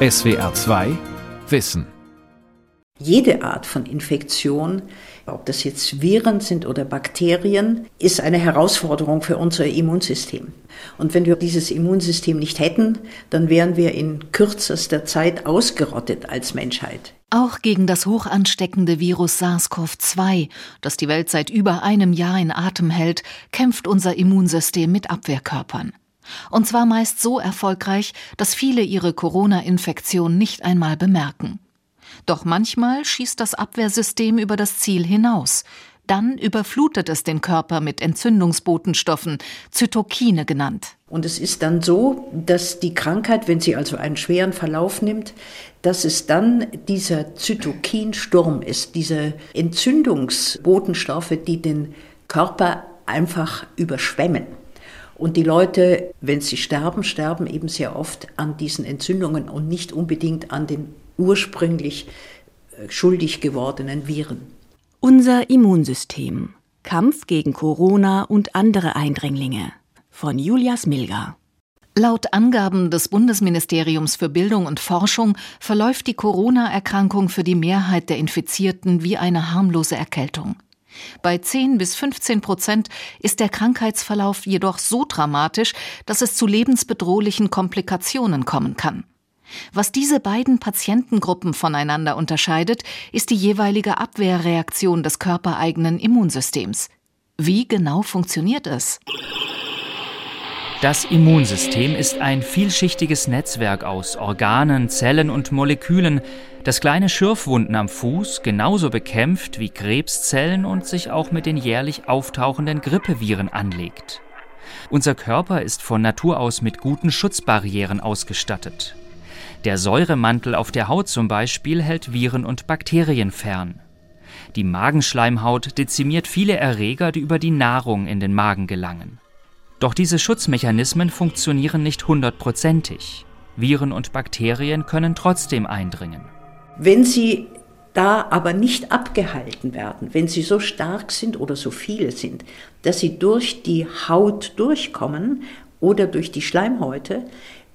SWR 2 Wissen. Jede Art von Infektion, ob das jetzt Viren sind oder Bakterien, ist eine Herausforderung für unser Immunsystem. Und wenn wir dieses Immunsystem nicht hätten, dann wären wir in kürzester Zeit ausgerottet als Menschheit. Auch gegen das hochansteckende Virus SARS-CoV-2, das die Welt seit über einem Jahr in Atem hält, kämpft unser Immunsystem mit Abwehrkörpern. Und zwar meist so erfolgreich, dass viele ihre Corona-Infektion nicht einmal bemerken. Doch manchmal schießt das Abwehrsystem über das Ziel hinaus. Dann überflutet es den Körper mit Entzündungsbotenstoffen, Zytokine genannt. Und es ist dann so, dass die Krankheit, wenn sie also einen schweren Verlauf nimmt, dass es dann dieser Zytokinsturm ist, diese Entzündungsbotenstoffe, die den Körper einfach überschwemmen. Und die Leute, wenn sie sterben, sterben eben sehr oft an diesen Entzündungen und nicht unbedingt an den ursprünglich äh, schuldig gewordenen Viren. Unser Immunsystem. Kampf gegen Corona und andere Eindringlinge. Von Julia Smilga. Laut Angaben des Bundesministeriums für Bildung und Forschung verläuft die Corona-Erkrankung für die Mehrheit der Infizierten wie eine harmlose Erkältung. Bei 10 bis 15 Prozent ist der Krankheitsverlauf jedoch so dramatisch, dass es zu lebensbedrohlichen Komplikationen kommen kann. Was diese beiden Patientengruppen voneinander unterscheidet, ist die jeweilige Abwehrreaktion des körpereigenen Immunsystems. Wie genau funktioniert es? Das Immunsystem ist ein vielschichtiges Netzwerk aus Organen, Zellen und Molekülen, das kleine Schürfwunden am Fuß genauso bekämpft wie Krebszellen und sich auch mit den jährlich auftauchenden Grippeviren anlegt. Unser Körper ist von Natur aus mit guten Schutzbarrieren ausgestattet. Der Säuremantel auf der Haut zum Beispiel hält Viren und Bakterien fern. Die Magenschleimhaut dezimiert viele Erreger, die über die Nahrung in den Magen gelangen. Doch diese Schutzmechanismen funktionieren nicht hundertprozentig. Viren und Bakterien können trotzdem eindringen. Wenn sie da aber nicht abgehalten werden, wenn sie so stark sind oder so viele sind, dass sie durch die Haut durchkommen oder durch die Schleimhäute,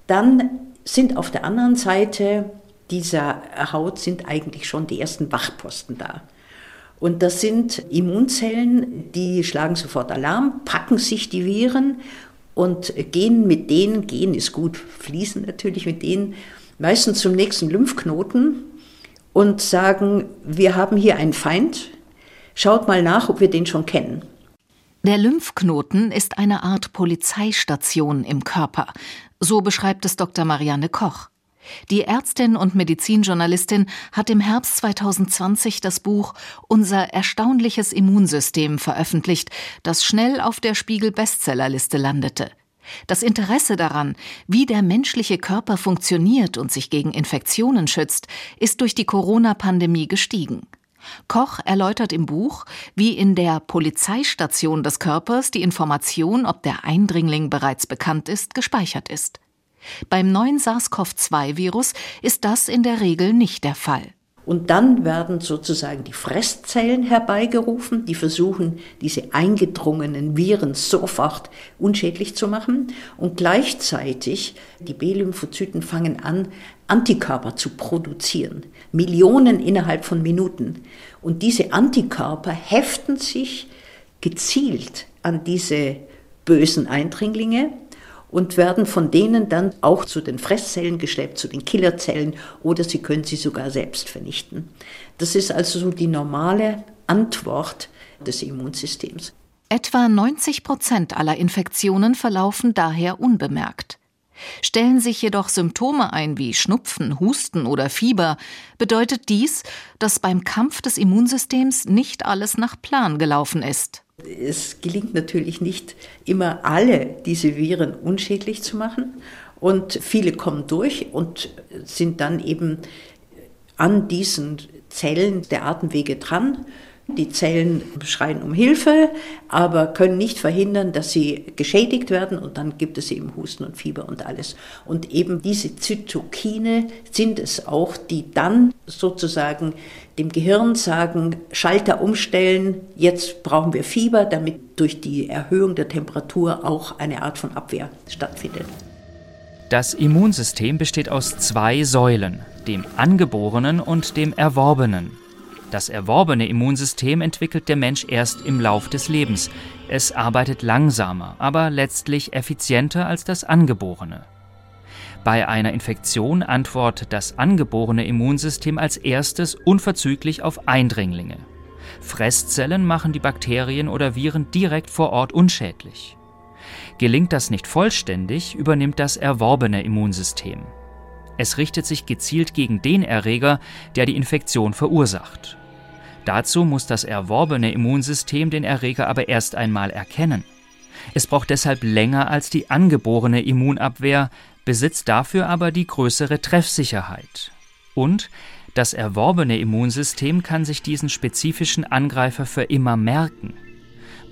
dann sind auf der anderen Seite dieser Haut sind eigentlich schon die ersten Wachposten da. Und das sind Immunzellen, die schlagen sofort Alarm, packen sich die Viren und gehen mit denen, gehen ist gut, fließen natürlich mit denen meistens zum nächsten Lymphknoten und sagen, wir haben hier einen Feind, schaut mal nach, ob wir den schon kennen. Der Lymphknoten ist eine Art Polizeistation im Körper. So beschreibt es Dr. Marianne Koch. Die Ärztin und Medizinjournalistin hat im Herbst 2020 das Buch Unser erstaunliches Immunsystem veröffentlicht, das schnell auf der Spiegel Bestsellerliste landete. Das Interesse daran, wie der menschliche Körper funktioniert und sich gegen Infektionen schützt, ist durch die Corona-Pandemie gestiegen. Koch erläutert im Buch, wie in der Polizeistation des Körpers die Information, ob der Eindringling bereits bekannt ist, gespeichert ist. Beim neuen SARS-CoV-2-Virus ist das in der Regel nicht der Fall. Und dann werden sozusagen die Fresszellen herbeigerufen, die versuchen, diese eingedrungenen Viren sofort unschädlich zu machen. Und gleichzeitig, die B-Lymphozyten fangen an, Antikörper zu produzieren. Millionen innerhalb von Minuten. Und diese Antikörper heften sich gezielt an diese bösen Eindringlinge und werden von denen dann auch zu den Fresszellen geschleppt, zu den Killerzellen oder sie können sie sogar selbst vernichten. Das ist also so die normale Antwort des Immunsystems. Etwa 90 Prozent aller Infektionen verlaufen daher unbemerkt. Stellen sich jedoch Symptome ein wie Schnupfen, Husten oder Fieber, bedeutet dies, dass beim Kampf des Immunsystems nicht alles nach Plan gelaufen ist. Es gelingt natürlich nicht immer alle diese Viren unschädlich zu machen. Und viele kommen durch und sind dann eben an diesen Zellen der Atemwege dran. Die Zellen schreien um Hilfe, aber können nicht verhindern, dass sie geschädigt werden. Und dann gibt es eben Husten und Fieber und alles. Und eben diese Zytokine sind es auch, die dann sozusagen dem Gehirn sagen, Schalter umstellen, jetzt brauchen wir Fieber, damit durch die Erhöhung der Temperatur auch eine Art von Abwehr stattfindet. Das Immunsystem besteht aus zwei Säulen, dem angeborenen und dem erworbenen. Das erworbene Immunsystem entwickelt der Mensch erst im Lauf des Lebens. Es arbeitet langsamer, aber letztlich effizienter als das angeborene. Bei einer Infektion antwortet das angeborene Immunsystem als erstes unverzüglich auf Eindringlinge. Fresszellen machen die Bakterien oder Viren direkt vor Ort unschädlich. Gelingt das nicht vollständig, übernimmt das erworbene Immunsystem. Es richtet sich gezielt gegen den Erreger, der die Infektion verursacht. Dazu muss das erworbene Immunsystem den Erreger aber erst einmal erkennen. Es braucht deshalb länger als die angeborene Immunabwehr, besitzt dafür aber die größere Treffsicherheit. Und das erworbene Immunsystem kann sich diesen spezifischen Angreifer für immer merken.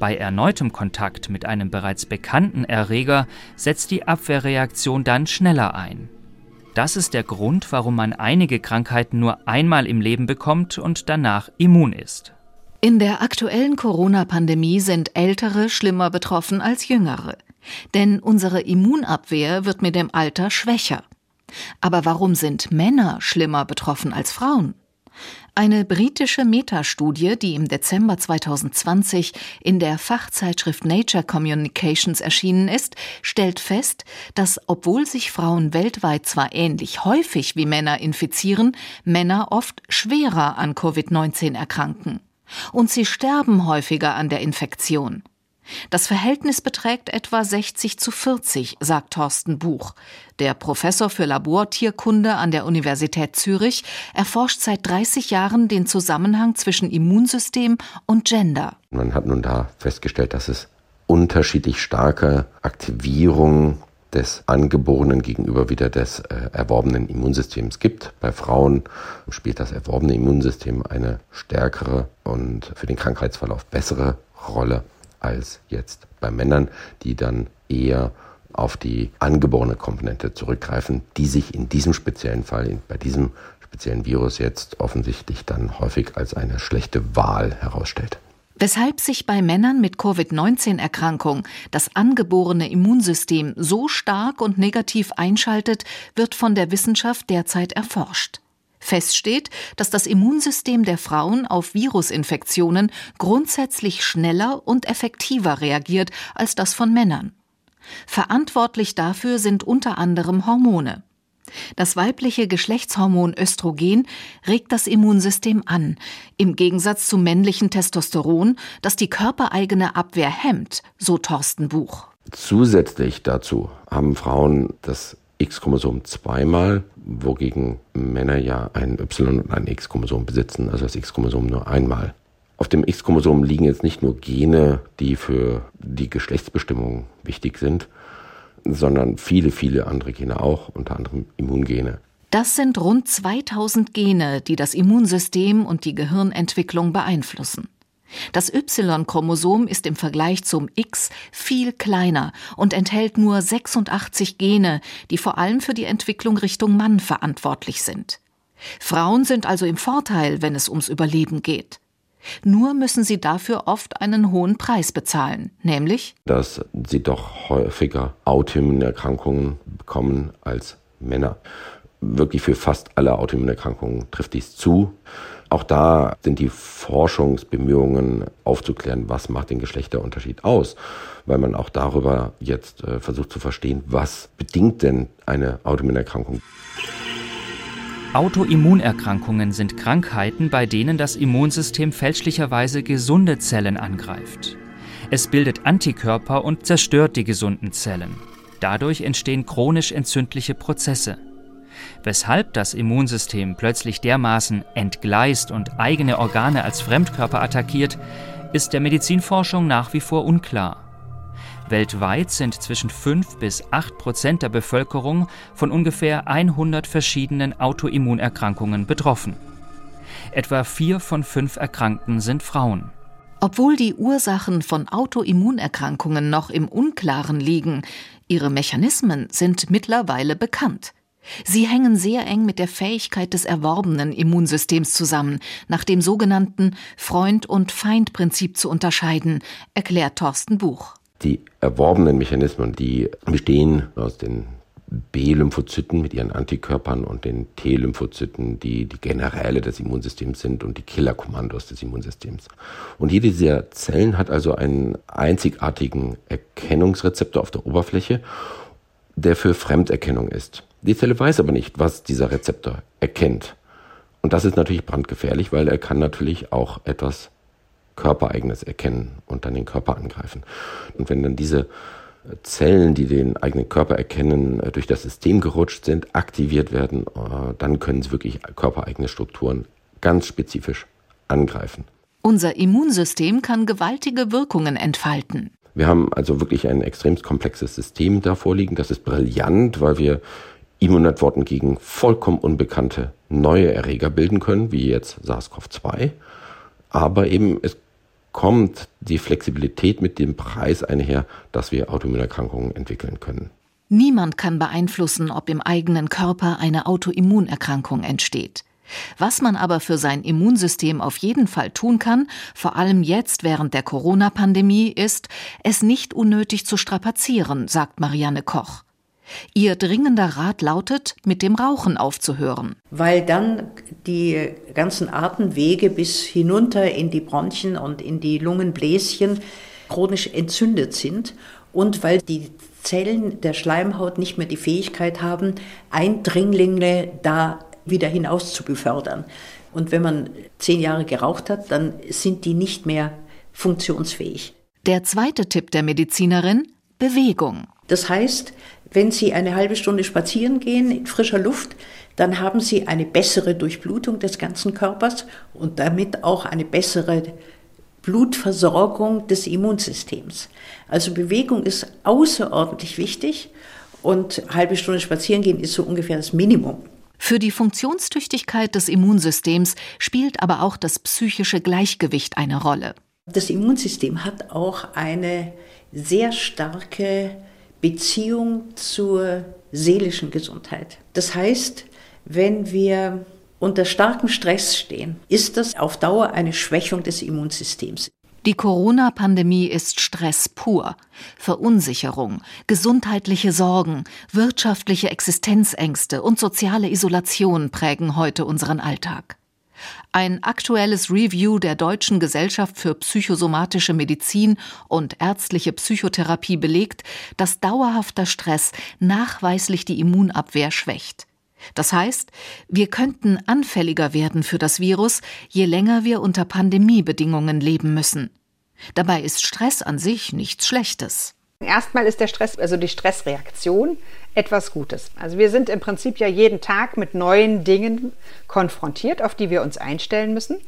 Bei erneutem Kontakt mit einem bereits bekannten Erreger setzt die Abwehrreaktion dann schneller ein. Das ist der Grund, warum man einige Krankheiten nur einmal im Leben bekommt und danach immun ist. In der aktuellen Corona-Pandemie sind Ältere schlimmer betroffen als Jüngere. Denn unsere Immunabwehr wird mit dem Alter schwächer. Aber warum sind Männer schlimmer betroffen als Frauen? Eine britische Metastudie, die im Dezember 2020 in der Fachzeitschrift Nature Communications erschienen ist, stellt fest, dass obwohl sich Frauen weltweit zwar ähnlich häufig wie Männer infizieren, Männer oft schwerer an Covid-19 erkranken. Und sie sterben häufiger an der Infektion. Das Verhältnis beträgt etwa 60 zu 40, sagt Thorsten Buch. Der Professor für Labortierkunde an der Universität Zürich erforscht seit 30 Jahren den Zusammenhang zwischen Immunsystem und Gender. Man hat nun da festgestellt, dass es unterschiedlich starke Aktivierung des Angeborenen gegenüber wieder des äh, erworbenen Immunsystems gibt. Bei Frauen spielt das erworbene Immunsystem eine stärkere und für den Krankheitsverlauf bessere Rolle als jetzt bei Männern, die dann eher auf die angeborene Komponente zurückgreifen, die sich in diesem speziellen Fall, bei diesem speziellen Virus jetzt offensichtlich dann häufig als eine schlechte Wahl herausstellt. Weshalb sich bei Männern mit Covid-19-Erkrankung das angeborene Immunsystem so stark und negativ einschaltet, wird von der Wissenschaft derzeit erforscht. Fest steht, dass das Immunsystem der Frauen auf Virusinfektionen grundsätzlich schneller und effektiver reagiert als das von Männern. Verantwortlich dafür sind unter anderem Hormone. Das weibliche Geschlechtshormon Östrogen regt das Immunsystem an, im Gegensatz zum männlichen Testosteron, das die körpereigene Abwehr hemmt, so Thorsten Buch. Zusätzlich dazu haben Frauen das X-Chromosom zweimal, wogegen Männer ja ein Y- und ein X-Chromosom besitzen, also das X-Chromosom nur einmal. Auf dem X-Chromosom liegen jetzt nicht nur Gene, die für die Geschlechtsbestimmung wichtig sind, sondern viele, viele andere Gene auch, unter anderem Immungene. Das sind rund 2000 Gene, die das Immunsystem und die Gehirnentwicklung beeinflussen. Das Y-Chromosom ist im Vergleich zum X viel kleiner und enthält nur 86 Gene, die vor allem für die Entwicklung Richtung Mann verantwortlich sind. Frauen sind also im Vorteil, wenn es ums Überleben geht. Nur müssen sie dafür oft einen hohen Preis bezahlen, nämlich dass sie doch häufiger Autoimmunerkrankungen bekommen als Männer. Wirklich für fast alle Autoimmunerkrankungen trifft dies zu. Auch da sind die Forschungsbemühungen aufzuklären, was macht den Geschlechterunterschied aus, weil man auch darüber jetzt äh, versucht zu verstehen, was bedingt denn eine Autoimmunerkrankung. Autoimmunerkrankungen sind Krankheiten, bei denen das Immunsystem fälschlicherweise gesunde Zellen angreift. Es bildet Antikörper und zerstört die gesunden Zellen. Dadurch entstehen chronisch entzündliche Prozesse. Weshalb das Immunsystem plötzlich dermaßen entgleist und eigene Organe als Fremdkörper attackiert, ist der Medizinforschung nach wie vor unklar. Weltweit sind zwischen 5 bis 8 Prozent der Bevölkerung von ungefähr 100 verschiedenen Autoimmunerkrankungen betroffen. Etwa vier von fünf Erkrankten sind Frauen. Obwohl die Ursachen von Autoimmunerkrankungen noch im Unklaren liegen, ihre Mechanismen sind mittlerweile bekannt. Sie hängen sehr eng mit der Fähigkeit des erworbenen Immunsystems zusammen, nach dem sogenannten Freund- und Feindprinzip zu unterscheiden, erklärt Thorsten Buch. Die erworbenen Mechanismen, die bestehen aus den B-Lymphozyten mit ihren Antikörpern und den T-Lymphozyten, die die Generäle des Immunsystems sind und die Killerkommandos des Immunsystems. Und jede dieser Zellen hat also einen einzigartigen Erkennungsrezeptor auf der Oberfläche, der für Fremderkennung ist. Die Zelle weiß aber nicht, was dieser Rezeptor erkennt. Und das ist natürlich brandgefährlich, weil er kann natürlich auch etwas Körpereigenes erkennen und dann den Körper angreifen. Und wenn dann diese Zellen, die den eigenen Körper erkennen, äh, durch das System gerutscht sind, aktiviert werden, äh, dann können sie wirklich körpereigene Strukturen ganz spezifisch angreifen. Unser Immunsystem kann gewaltige Wirkungen entfalten. Wir haben also wirklich ein extrem komplexes System da vorliegen. Das ist brillant, weil wir Immunantworten gegen vollkommen unbekannte neue Erreger bilden können, wie jetzt SARS-CoV-2. Aber eben es kommt die Flexibilität mit dem Preis einher, dass wir Autoimmunerkrankungen entwickeln können. Niemand kann beeinflussen, ob im eigenen Körper eine Autoimmunerkrankung entsteht. Was man aber für sein Immunsystem auf jeden Fall tun kann, vor allem jetzt während der Corona-Pandemie, ist, es nicht unnötig zu strapazieren, sagt Marianne Koch. Ihr dringender Rat lautet, mit dem Rauchen aufzuhören. Weil dann die ganzen Atemwege bis hinunter in die Bronchien und in die Lungenbläschen chronisch entzündet sind und weil die Zellen der Schleimhaut nicht mehr die Fähigkeit haben, Eindringlinge da wieder hinaus zu befördern. Und wenn man zehn Jahre geraucht hat, dann sind die nicht mehr funktionsfähig. Der zweite Tipp der Medizinerin, Bewegung. Das heißt, wenn Sie eine halbe Stunde spazieren gehen in frischer Luft, dann haben Sie eine bessere Durchblutung des ganzen Körpers und damit auch eine bessere Blutversorgung des Immunsystems. Also Bewegung ist außerordentlich wichtig und eine halbe Stunde spazieren gehen ist so ungefähr das Minimum. Für die Funktionstüchtigkeit des Immunsystems spielt aber auch das psychische Gleichgewicht eine Rolle. Das Immunsystem hat auch eine sehr starke Beziehung zur seelischen Gesundheit. Das heißt, wenn wir unter starkem Stress stehen, ist das auf Dauer eine Schwächung des Immunsystems. Die Corona-Pandemie ist Stress pur. Verunsicherung, gesundheitliche Sorgen, wirtschaftliche Existenzängste und soziale Isolation prägen heute unseren Alltag. Ein aktuelles Review der Deutschen Gesellschaft für psychosomatische Medizin und ärztliche Psychotherapie belegt, dass dauerhafter Stress nachweislich die Immunabwehr schwächt. Das heißt, wir könnten anfälliger werden für das Virus, je länger wir unter Pandemiebedingungen leben müssen. Dabei ist Stress an sich nichts Schlechtes. Erstmal ist der Stress, also die Stressreaktion, etwas Gutes. Also wir sind im Prinzip ja jeden Tag mit neuen Dingen konfrontiert, auf die wir uns einstellen müssen.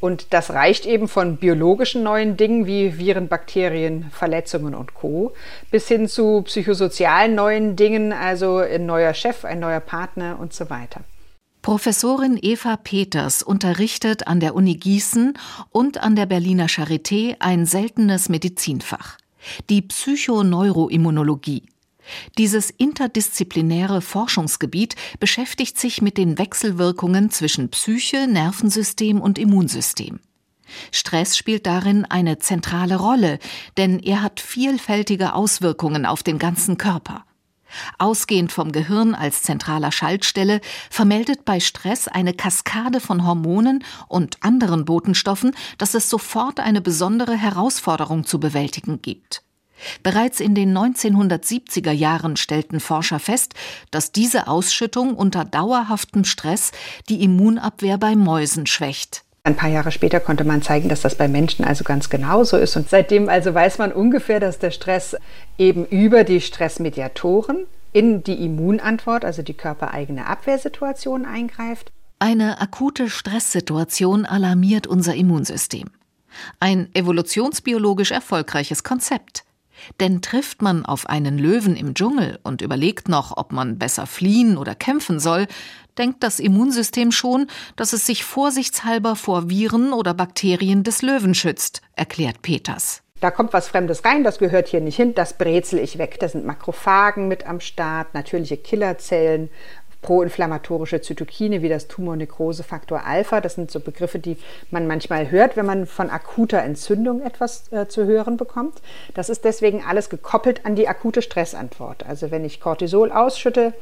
Und das reicht eben von biologischen neuen Dingen wie Viren, Bakterien, Verletzungen und Co. bis hin zu psychosozialen neuen Dingen, also ein neuer Chef, ein neuer Partner und so weiter. Professorin Eva Peters unterrichtet an der Uni Gießen und an der Berliner Charité ein seltenes Medizinfach die Psychoneuroimmunologie. Dieses interdisziplinäre Forschungsgebiet beschäftigt sich mit den Wechselwirkungen zwischen Psyche, Nervensystem und Immunsystem. Stress spielt darin eine zentrale Rolle, denn er hat vielfältige Auswirkungen auf den ganzen Körper. Ausgehend vom Gehirn als zentraler Schaltstelle vermeldet bei Stress eine Kaskade von Hormonen und anderen Botenstoffen, dass es sofort eine besondere Herausforderung zu bewältigen gibt. Bereits in den 1970er Jahren stellten Forscher fest, dass diese Ausschüttung unter dauerhaftem Stress die Immunabwehr bei Mäusen schwächt. Ein paar Jahre später konnte man zeigen, dass das bei Menschen also ganz genauso ist. Und seitdem also weiß man ungefähr, dass der Stress eben über die Stressmediatoren in die Immunantwort, also die körpereigene Abwehrsituation eingreift. Eine akute Stresssituation alarmiert unser Immunsystem. Ein evolutionsbiologisch erfolgreiches Konzept. Denn trifft man auf einen Löwen im Dschungel und überlegt noch, ob man besser fliehen oder kämpfen soll, denkt das Immunsystem schon, dass es sich vorsichtshalber vor Viren oder Bakterien des Löwen schützt, erklärt Peters. Da kommt was Fremdes rein, das gehört hier nicht hin, das brezel ich weg. Da sind Makrophagen mit am Start, natürliche Killerzellen, proinflammatorische Zytokine wie das Tumornekrosefaktor Alpha. Das sind so Begriffe, die man manchmal hört, wenn man von akuter Entzündung etwas äh, zu hören bekommt. Das ist deswegen alles gekoppelt an die akute Stressantwort. Also wenn ich Cortisol ausschütte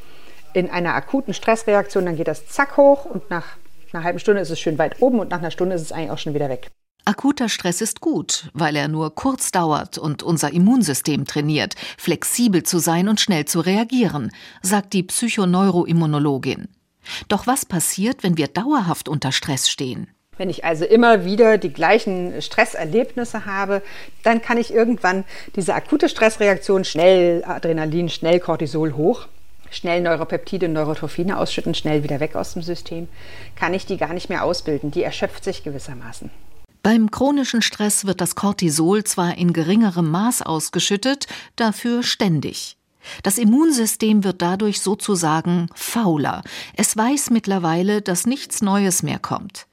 in einer akuten Stressreaktion, dann geht das zack hoch und nach einer halben Stunde ist es schön weit oben und nach einer Stunde ist es eigentlich auch schon wieder weg. Akuter Stress ist gut, weil er nur kurz dauert und unser Immunsystem trainiert, flexibel zu sein und schnell zu reagieren, sagt die Psychoneuroimmunologin. Doch was passiert, wenn wir dauerhaft unter Stress stehen? Wenn ich also immer wieder die gleichen Stresserlebnisse habe, dann kann ich irgendwann diese akute Stressreaktion schnell Adrenalin, schnell Cortisol hoch, schnell Neuropeptide, Neurotrophine ausschütten, schnell wieder weg aus dem System, kann ich die gar nicht mehr ausbilden. Die erschöpft sich gewissermaßen. Beim chronischen Stress wird das Cortisol zwar in geringerem Maß ausgeschüttet, dafür ständig. Das Immunsystem wird dadurch sozusagen fauler. Es weiß mittlerweile, dass nichts Neues mehr kommt.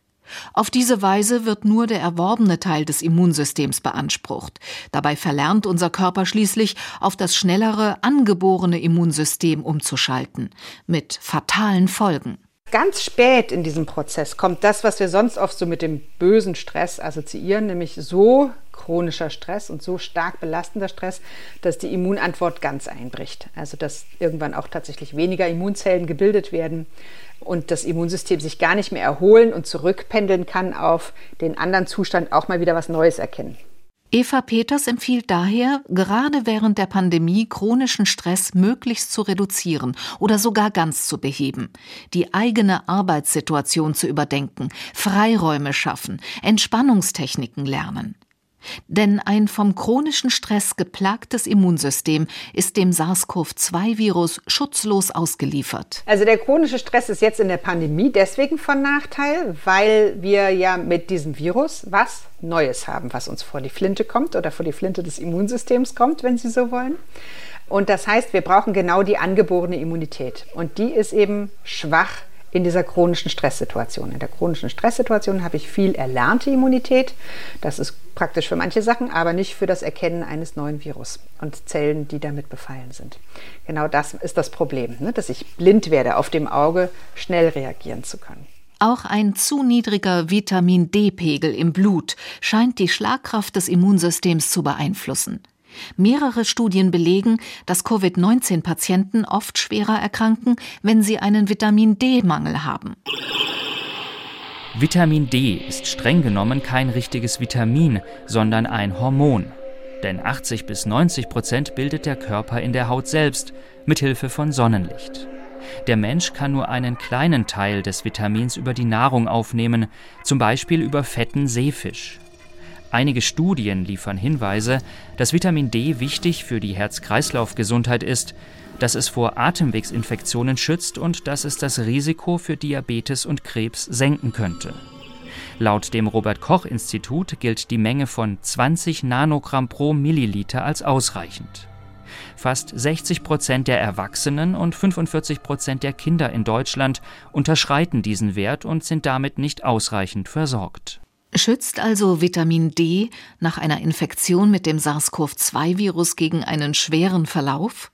Auf diese Weise wird nur der erworbene Teil des Immunsystems beansprucht. Dabei verlernt unser Körper schließlich, auf das schnellere, angeborene Immunsystem umzuschalten, mit fatalen Folgen. Ganz spät in diesem Prozess kommt das, was wir sonst oft so mit dem bösen Stress assoziieren, nämlich so chronischer Stress und so stark belastender Stress, dass die Immunantwort ganz einbricht. Also dass irgendwann auch tatsächlich weniger Immunzellen gebildet werden und das Immunsystem sich gar nicht mehr erholen und zurückpendeln kann auf den anderen Zustand, auch mal wieder was Neues erkennen. Eva Peters empfiehlt daher, gerade während der Pandemie chronischen Stress möglichst zu reduzieren oder sogar ganz zu beheben, die eigene Arbeitssituation zu überdenken, Freiräume schaffen, Entspannungstechniken lernen. Denn ein vom chronischen Stress geplagtes Immunsystem ist dem SARS-CoV-2-Virus schutzlos ausgeliefert. Also der chronische Stress ist jetzt in der Pandemie deswegen von Nachteil, weil wir ja mit diesem Virus was Neues haben, was uns vor die Flinte kommt oder vor die Flinte des Immunsystems kommt, wenn Sie so wollen. Und das heißt, wir brauchen genau die angeborene Immunität. Und die ist eben schwach in dieser chronischen Stresssituation. In der chronischen Stresssituation habe ich viel erlernte Immunität. Das ist praktisch für manche Sachen, aber nicht für das Erkennen eines neuen Virus und Zellen, die damit befallen sind. Genau das ist das Problem, ne? dass ich blind werde, auf dem Auge schnell reagieren zu können. Auch ein zu niedriger Vitamin D-Pegel im Blut scheint die Schlagkraft des Immunsystems zu beeinflussen. Mehrere Studien belegen, dass Covid-19-Patienten oft schwerer erkranken, wenn sie einen Vitamin D-Mangel haben. Vitamin D ist streng genommen kein richtiges Vitamin, sondern ein Hormon. Denn 80 bis 90 Prozent bildet der Körper in der Haut selbst, mit Hilfe von Sonnenlicht. Der Mensch kann nur einen kleinen Teil des Vitamins über die Nahrung aufnehmen, zum Beispiel über fetten Seefisch. Einige Studien liefern Hinweise, dass Vitamin D wichtig für die Herz-Kreislauf-Gesundheit ist, dass es vor Atemwegsinfektionen schützt und dass es das Risiko für Diabetes und Krebs senken könnte. Laut dem Robert Koch Institut gilt die Menge von 20 Nanogramm pro Milliliter als ausreichend. Fast 60 Prozent der Erwachsenen und 45 Prozent der Kinder in Deutschland unterschreiten diesen Wert und sind damit nicht ausreichend versorgt. Schützt also Vitamin D nach einer Infektion mit dem SARS-CoV-2-Virus gegen einen schweren Verlauf?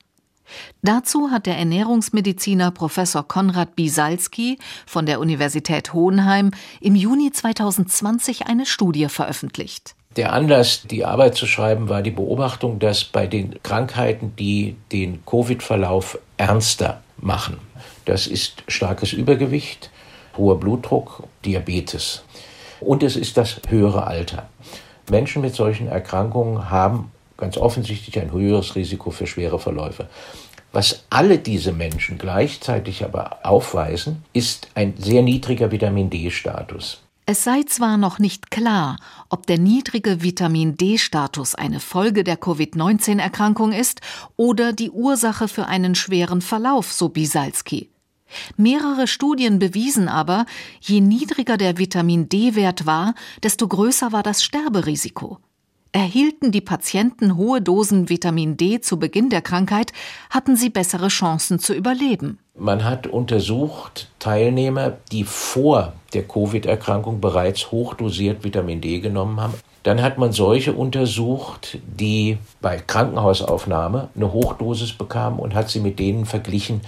Dazu hat der Ernährungsmediziner Professor Konrad Bisalski von der Universität Hohenheim im Juni 2020 eine Studie veröffentlicht. Der Anlass, die Arbeit zu schreiben, war die Beobachtung, dass bei den Krankheiten, die den Covid-Verlauf ernster machen, das ist starkes Übergewicht, hoher Blutdruck, Diabetes. Und es ist das höhere Alter. Menschen mit solchen Erkrankungen haben ganz offensichtlich ein höheres Risiko für schwere Verläufe. Was alle diese Menschen gleichzeitig aber aufweisen, ist ein sehr niedriger Vitamin D-Status. Es sei zwar noch nicht klar, ob der niedrige Vitamin D-Status eine Folge der Covid-19-Erkrankung ist oder die Ursache für einen schweren Verlauf, so Bisalski. Mehrere Studien bewiesen aber, je niedriger der Vitamin D-Wert war, desto größer war das Sterberisiko. Erhielten die Patienten hohe Dosen Vitamin D zu Beginn der Krankheit, hatten sie bessere Chancen zu überleben. Man hat untersucht Teilnehmer, die vor der Covid-Erkrankung bereits hochdosiert Vitamin D genommen haben. Dann hat man solche untersucht, die bei Krankenhausaufnahme eine Hochdosis bekamen und hat sie mit denen verglichen,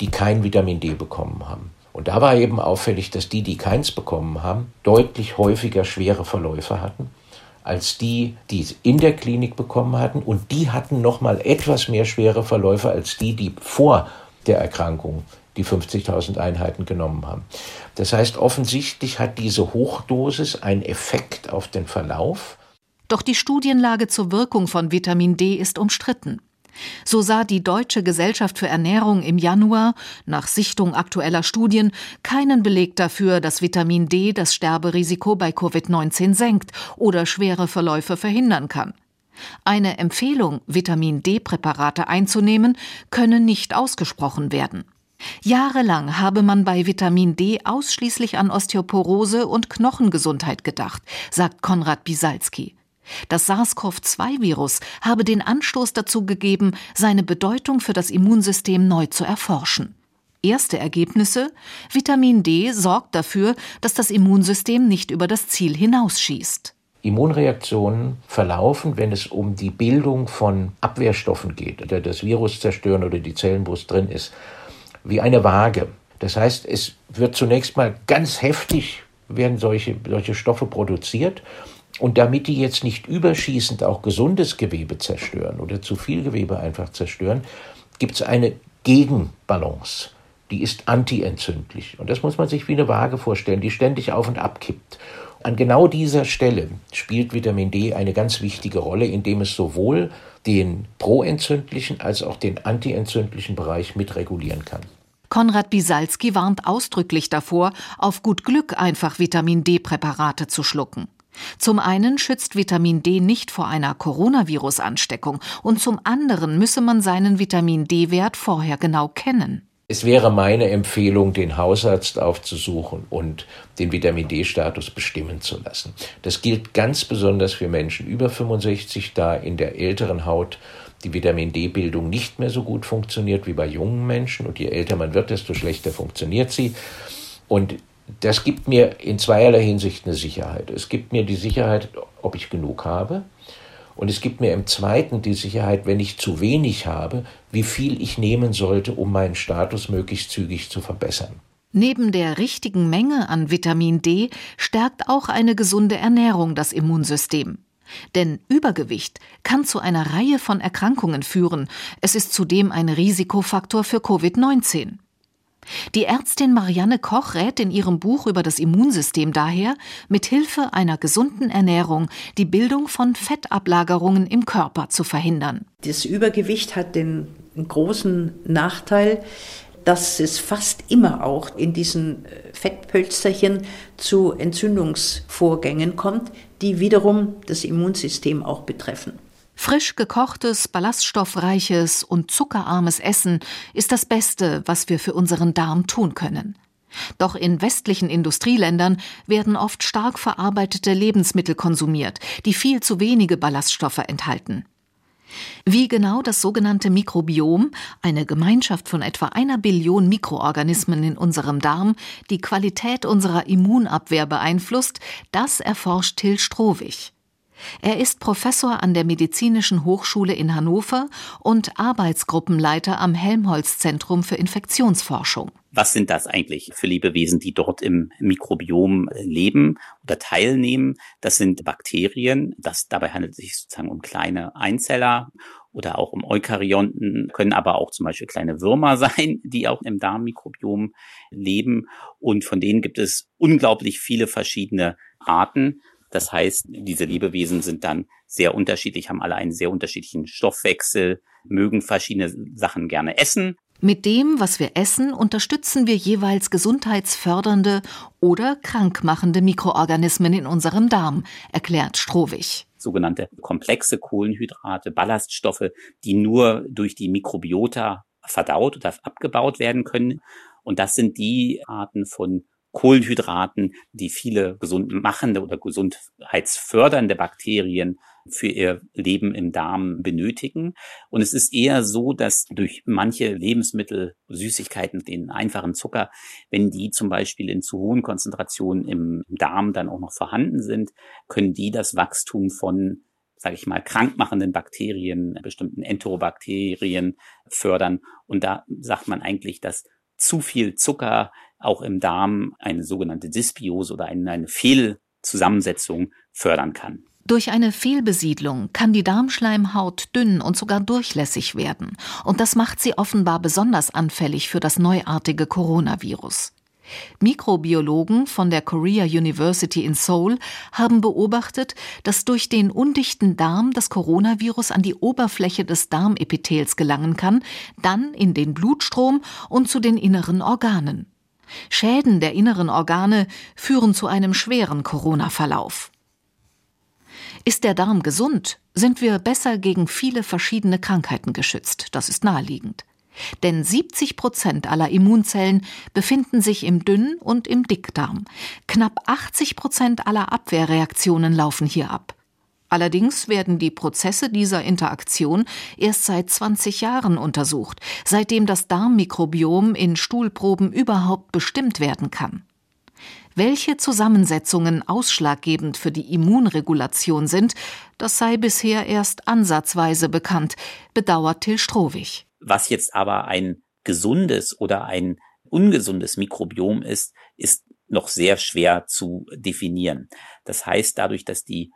die kein Vitamin D bekommen haben. Und da war eben auffällig, dass die, die keins bekommen haben, deutlich häufiger schwere Verläufe hatten als die, die es in der Klinik bekommen hatten. Und die hatten noch mal etwas mehr schwere Verläufe als die, die vor der Erkrankung die 50.000 Einheiten genommen haben. Das heißt, offensichtlich hat diese Hochdosis einen Effekt auf den Verlauf. Doch die Studienlage zur Wirkung von Vitamin D ist umstritten. So sah die Deutsche Gesellschaft für Ernährung im Januar, nach Sichtung aktueller Studien, keinen Beleg dafür, dass Vitamin D das Sterberisiko bei Covid-19 senkt oder schwere Verläufe verhindern kann. Eine Empfehlung, Vitamin D-Präparate einzunehmen, könne nicht ausgesprochen werden. Jahrelang habe man bei Vitamin D ausschließlich an Osteoporose und Knochengesundheit gedacht, sagt Konrad Bisalski. Das SARS-CoV-2-Virus habe den Anstoß dazu gegeben, seine Bedeutung für das Immunsystem neu zu erforschen. Erste Ergebnisse Vitamin D sorgt dafür, dass das Immunsystem nicht über das Ziel hinausschießt. Immunreaktionen verlaufen, wenn es um die Bildung von Abwehrstoffen geht, die das Virus zerstören oder die Zellen, wo es drin ist, wie eine Waage. Das heißt, es wird zunächst mal ganz heftig werden solche, solche Stoffe produziert und damit die jetzt nicht überschießend auch gesundes Gewebe zerstören oder zu viel Gewebe einfach zerstören, gibt es eine Gegenbalance. Die ist antientzündlich. Und das muss man sich wie eine Waage vorstellen, die ständig auf und ab kippt. An genau dieser Stelle spielt Vitamin D eine ganz wichtige Rolle, indem es sowohl den proentzündlichen als auch den antientzündlichen Bereich mitregulieren kann. Konrad Bisalski warnt ausdrücklich davor, auf gut Glück einfach Vitamin D-Präparate zu schlucken. Zum einen schützt Vitamin D nicht vor einer Coronavirus-Ansteckung und zum anderen müsse man seinen Vitamin D-Wert vorher genau kennen. Es wäre meine Empfehlung, den Hausarzt aufzusuchen und den Vitamin D-Status bestimmen zu lassen. Das gilt ganz besonders für Menschen über 65, da in der älteren Haut die Vitamin D-Bildung nicht mehr so gut funktioniert wie bei jungen Menschen. Und je älter man wird, desto schlechter funktioniert sie. Und das gibt mir in zweierlei Hinsicht eine Sicherheit. Es gibt mir die Sicherheit, ob ich genug habe. Und es gibt mir im zweiten die Sicherheit, wenn ich zu wenig habe, wie viel ich nehmen sollte, um meinen Status möglichst zügig zu verbessern. Neben der richtigen Menge an Vitamin D stärkt auch eine gesunde Ernährung das Immunsystem. Denn Übergewicht kann zu einer Reihe von Erkrankungen führen. Es ist zudem ein Risikofaktor für Covid-19. Die Ärztin Marianne Koch rät in ihrem Buch über das Immunsystem daher, mit Hilfe einer gesunden Ernährung die Bildung von Fettablagerungen im Körper zu verhindern. Das Übergewicht hat den großen Nachteil, dass es fast immer auch in diesen äh, Fettpölsterchen zu Entzündungsvorgängen kommt, die wiederum das Immunsystem auch betreffen. Frisch gekochtes, ballaststoffreiches und zuckerarmes Essen ist das Beste, was wir für unseren Darm tun können. Doch in westlichen Industrieländern werden oft stark verarbeitete Lebensmittel konsumiert, die viel zu wenige Ballaststoffe enthalten. Wie genau das sogenannte Mikrobiom, eine Gemeinschaft von etwa einer Billion Mikroorganismen in unserem Darm, die Qualität unserer Immunabwehr beeinflusst, das erforscht Till Strohwig. Er ist Professor an der Medizinischen Hochschule in Hannover und Arbeitsgruppenleiter am Helmholtz Zentrum für Infektionsforschung. Was sind das eigentlich für Lebewesen, die dort im Mikrobiom leben oder teilnehmen? Das sind Bakterien. Das, dabei handelt es sich sozusagen um kleine Einzeller oder auch um Eukaryonten, können aber auch zum Beispiel kleine Würmer sein, die auch im Darmmikrobiom leben. Und von denen gibt es unglaublich viele verschiedene Arten. Das heißt, diese Lebewesen sind dann sehr unterschiedlich, haben alle einen sehr unterschiedlichen Stoffwechsel, mögen verschiedene Sachen gerne essen. Mit dem, was wir essen, unterstützen wir jeweils gesundheitsfördernde oder krankmachende Mikroorganismen in unserem Darm, erklärt Strohwig sogenannte komplexe Kohlenhydrate, Ballaststoffe, die nur durch die Mikrobiota verdaut oder abgebaut werden können. Und das sind die Arten von Kohlenhydraten, die viele gesund machende oder gesundheitsfördernde Bakterien für ihr Leben im Darm benötigen. Und es ist eher so, dass durch manche Lebensmittel, Süßigkeiten, den einfachen Zucker, wenn die zum Beispiel in zu hohen Konzentrationen im Darm dann auch noch vorhanden sind, können die das Wachstum von sage ich mal, krankmachenden Bakterien, bestimmten Enterobakterien fördern. Und da sagt man eigentlich, dass zu viel Zucker auch im Darm eine sogenannte Dysbiose oder eine, eine Fehlzusammensetzung fördern kann. Durch eine Fehlbesiedlung kann die Darmschleimhaut dünn und sogar durchlässig werden, und das macht sie offenbar besonders anfällig für das neuartige Coronavirus. Mikrobiologen von der Korea University in Seoul haben beobachtet, dass durch den undichten Darm das Coronavirus an die Oberfläche des Darmepithels gelangen kann, dann in den Blutstrom und zu den inneren Organen. Schäden der inneren Organe führen zu einem schweren Corona-Verlauf. Ist der Darm gesund, sind wir besser gegen viele verschiedene Krankheiten geschützt. Das ist naheliegend. Denn 70 Prozent aller Immunzellen befinden sich im Dünn- und im Dickdarm. Knapp 80 Prozent aller Abwehrreaktionen laufen hier ab. Allerdings werden die Prozesse dieser Interaktion erst seit 20 Jahren untersucht, seitdem das Darmmikrobiom in Stuhlproben überhaupt bestimmt werden kann. Welche Zusammensetzungen ausschlaggebend für die Immunregulation sind, das sei bisher erst ansatzweise bekannt, bedauert Till Strohwig. Was jetzt aber ein gesundes oder ein ungesundes Mikrobiom ist, ist noch sehr schwer zu definieren. Das heißt, dadurch, dass die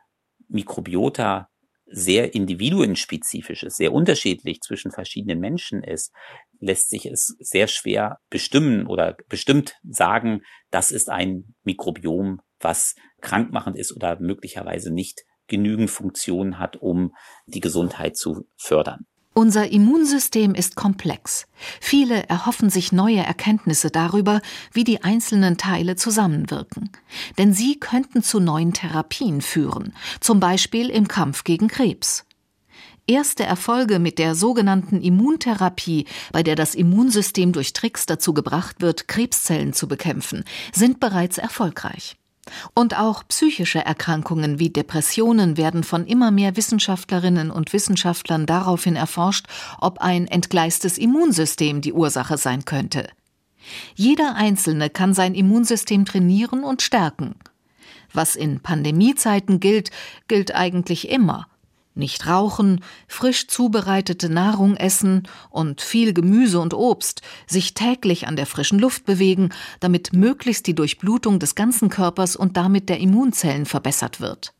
Mikrobiota sehr individuenspezifisch ist, sehr unterschiedlich zwischen verschiedenen Menschen ist, lässt sich es sehr schwer bestimmen oder bestimmt sagen, das ist ein Mikrobiom, was krankmachend ist oder möglicherweise nicht genügend Funktion hat, um die Gesundheit zu fördern. Unser Immunsystem ist komplex. Viele erhoffen sich neue Erkenntnisse darüber, wie die einzelnen Teile zusammenwirken. Denn sie könnten zu neuen Therapien führen, zum Beispiel im Kampf gegen Krebs. Erste Erfolge mit der sogenannten Immuntherapie, bei der das Immunsystem durch Tricks dazu gebracht wird, Krebszellen zu bekämpfen, sind bereits erfolgreich. Und auch psychische Erkrankungen wie Depressionen werden von immer mehr Wissenschaftlerinnen und Wissenschaftlern daraufhin erforscht, ob ein entgleistes Immunsystem die Ursache sein könnte. Jeder Einzelne kann sein Immunsystem trainieren und stärken. Was in Pandemiezeiten gilt, gilt eigentlich immer nicht rauchen, frisch zubereitete Nahrung essen und viel Gemüse und Obst, sich täglich an der frischen Luft bewegen, damit möglichst die Durchblutung des ganzen Körpers und damit der Immunzellen verbessert wird.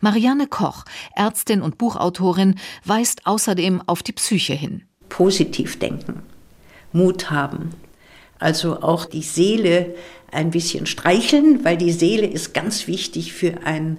Marianne Koch, Ärztin und Buchautorin, weist außerdem auf die Psyche hin. Positiv denken, Mut haben, also auch die Seele ein bisschen streicheln, weil die Seele ist ganz wichtig für ein